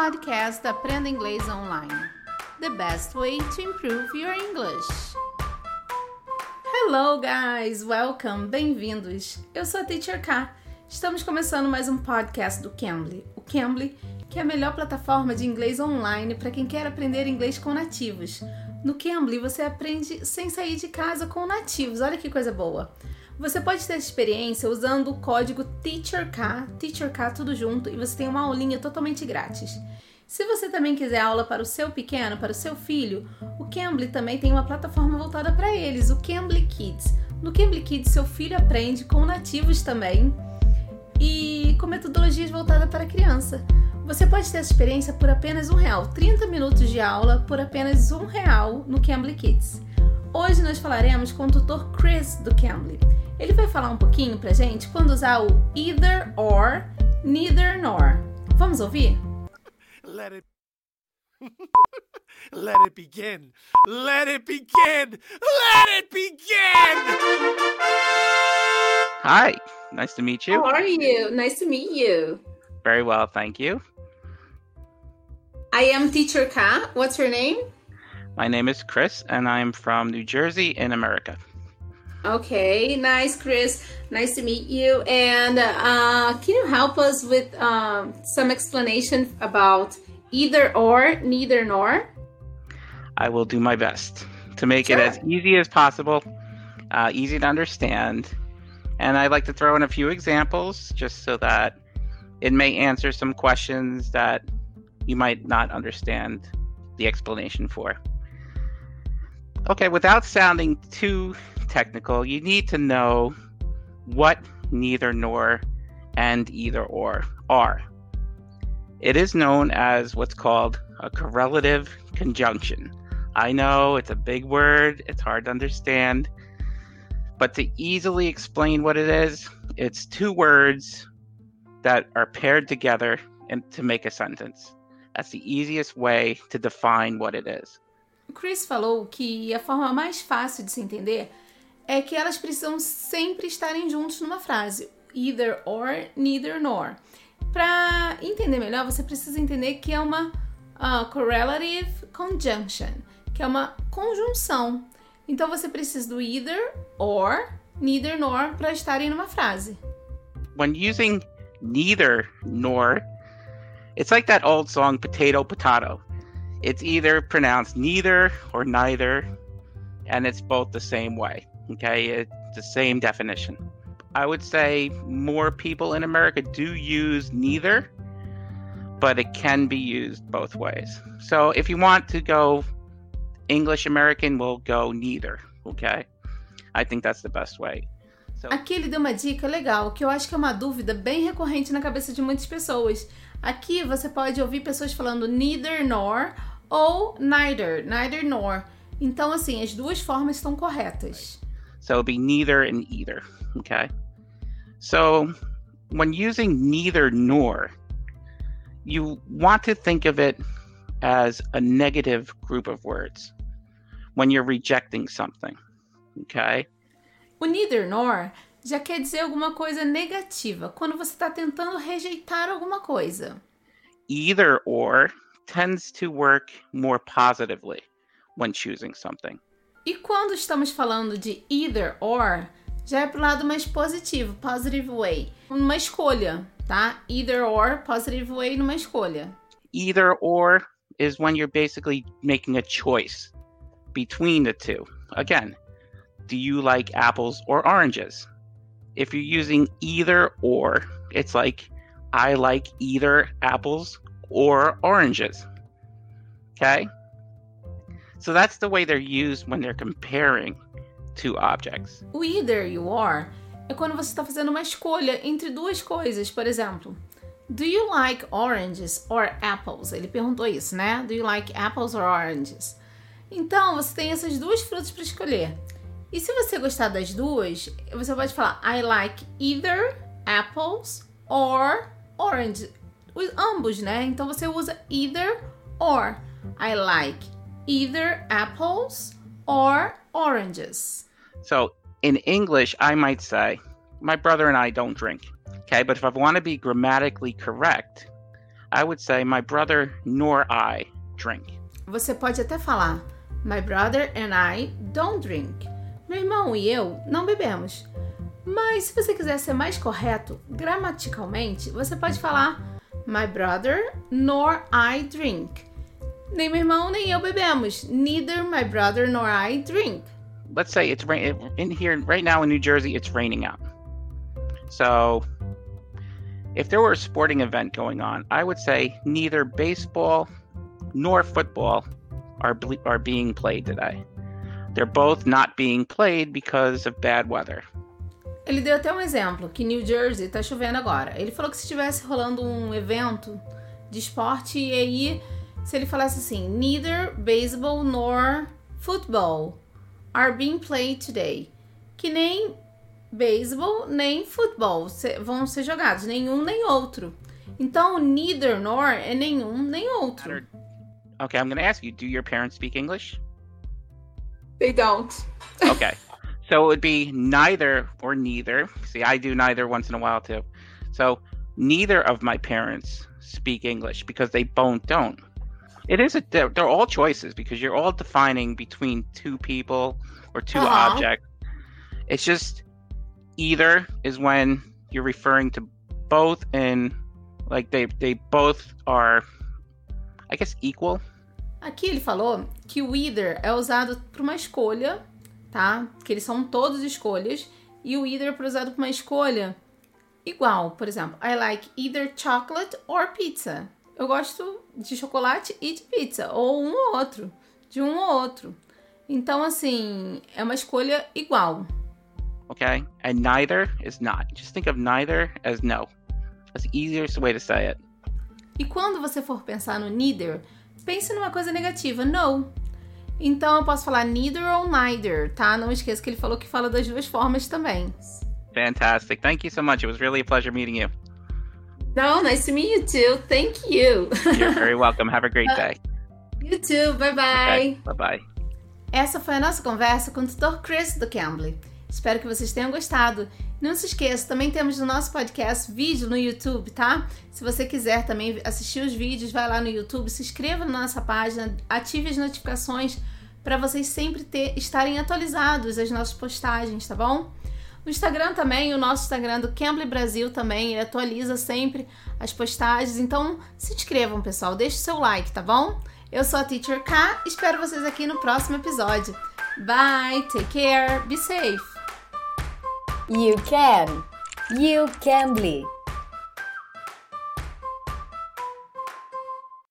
podcast Aprenda Inglês Online. The best way to improve your English. Hello, guys! Welcome! Bem-vindos! Eu sou a Teacher K. Estamos começando mais um podcast do Cambly. O Cambly, que é a melhor plataforma de inglês online para quem quer aprender inglês com nativos. No Cambly, você aprende sem sair de casa com nativos. Olha que coisa boa! Você pode ter experiência usando o código TEACHERK, TEACHERK tudo junto, e você tem uma aulinha totalmente grátis. Se você também quiser aula para o seu pequeno, para o seu filho, o Cambly também tem uma plataforma voltada para eles, o Cambly Kids. No Cambly Kids, seu filho aprende com nativos também e com metodologias voltadas para a criança. Você pode ter essa experiência por apenas um real, 30 minutos de aula por apenas um real no Cambly Kids. Hoje nós falaremos com o tutor Chris do Cambly. Ele vai falar um pouquinho pra gente quando usar o either or, neither nor. Vamos ouvir? Let it Let it begin. Let it begin. Let it begin. Hi, nice to meet you. How are you? Nice to meet you. Very well, thank you. I am teacher Ka. What's your name? My name is Chris, and I'm from New Jersey in America. Okay, nice, Chris. Nice to meet you. And uh, can you help us with um, some explanation about either or, neither nor? I will do my best to make Sure. it as easy as possible, uh, easy to understand. And I'd like to throw in a few examples just so that it may answer some questions that you might not understand the explanation for. Okay, without sounding too technical, you need to know what neither nor and either or are. It is known as what's called a correlative conjunction. I know it's a big word, it's hard to understand, but to easily explain what it is, it's two words that are paired together and to make a sentence. That's the easiest way to define what it is. Chris falou que a forma mais fácil de se entender é que elas precisam sempre estarem juntos numa frase. Either or, neither nor. Para entender melhor, você precisa entender que é uma ah, correlative conjunction, que é uma conjunção. Então você precisa do either or, neither nor para estarem numa frase. when using neither nor, it's like that old song potato potato. It's either pronounced neither or neither, and it's both the same way. Okay, it's the same definition. I would say more people in America do use neither, but it can be used both ways. So if you want to go English American, we'll go neither. Okay, I think that's the best way. So Aqui ele deu uma dica legal, que eu acho que é uma dúvida bem recorrente na cabeça de muitas pessoas. Aqui você pode ouvir pessoas falando neither nor ou neither, neither nor. Então, assim, as duas formas estão corretas. So it'll be neither and either. Okay. So when using neither nor, you want to think of it as a negative group of words when you're rejecting something. Okay. O neither nor já quer dizer alguma coisa negativa, quando você está tentando rejeitar alguma coisa. Either or tends to work more positively when choosing something. E quando estamos falando de either or, já é pro lado mais positivo, positive way, numa escolha, tá? Either or, positive way numa escolha. Either or is when you're basically making a choice between the two. Again, do you like apples or oranges? If you're using either or, it's like I like either apples or oranges. Okay? So that's the way they're used when they're comparing two objects. O either you are é quando você está fazendo uma escolha entre duas coisas. Por exemplo, do you like oranges or apples? Ele perguntou isso, né? Do you like apples or oranges? Então, você tem essas duas frutas para escolher. E se você gostar das duas, você pode falar I like either apples or orange. Os, ambos, né? Então você usa either or. I like either apples or oranges. So in English, I might say, my brother and I don't drink. Okay, but if I want to be grammatically correct, I would say my brother nor I drink. Você pode até falar My brother and I don't drink. Meu irmão e eu não bebemos. Mas se você quiser ser mais correto, gramaticalmente, você pode falar My brother nor I drink. Nem meu irmão nem eu bebemos. Neither my brother nor I drink. Let's say it's rain in here right now in New Jersey. It's raining out. So, if there were a sporting event going on, I would say neither baseball nor football are ble- are being played today. They're both not being played because of bad weather. Ele deu até um exemplo, que New Jersey tá chovendo agora. Ele falou que se estivesse rolando um evento de esporte, e aí, se ele falasse assim, neither baseball nor football are being played today. Que nem beisebol nem futebol vão ser jogados, nenhum nem outro. Então, neither nor é nenhum nem outro. Okay, I'm going to ask you: Do your parents speak English? They don't. Okay, so it would be neither or neither. See, I do neither once in a while too. So neither of my parents speak English because they both don't. It is a they're, they're all choices because you're all defining between two people or 2 Uh-huh. objects. It's just either is when you're referring to both and like they they both are I guess equal. Aqui ele falou que o either é usado para uma escolha, tá? Que eles são todos escolhas. E o either é usado para uma escolha igual. Por exemplo, I like either chocolate or pizza. Eu gosto de chocolate e de pizza. Ou um ou outro. De um ou outro. Então, assim, é uma escolha igual. Okay? And neither is not. Just think of neither as no. That's the easiest way to say it. E quando você for pensar no neither, pense numa coisa negativa, no. Então eu posso falar neither ou neither, tá? Não esqueça que ele falou que fala das duas formas também. Fantastic. Thank you so much. It was really a pleasure meeting you. No, nice to meet you too. Thank you. You're very welcome. Have a great day. you too. Bye bye. Okay. Bye bye. Essa foi a nossa conversa com o tutor Chris do Cambly. Espero que vocês tenham gostado. Não se esqueça, também temos no nosso podcast vídeo no YouTube, tá? Se você quiser também assistir os vídeos, vai lá no YouTube, se inscreva na nossa página, ative as notificações para vocês sempre ter, estarem atualizados as nossas postagens, tá bom? O Instagram também, o nosso Instagram do Cambly Brasil também, ele atualiza sempre as postagens. Então, se inscrevam, pessoal, deixe seu like, tá bom? Eu sou a Teacher K, espero vocês aqui no próximo episódio. Bye, take care, be safe. You can. You can be.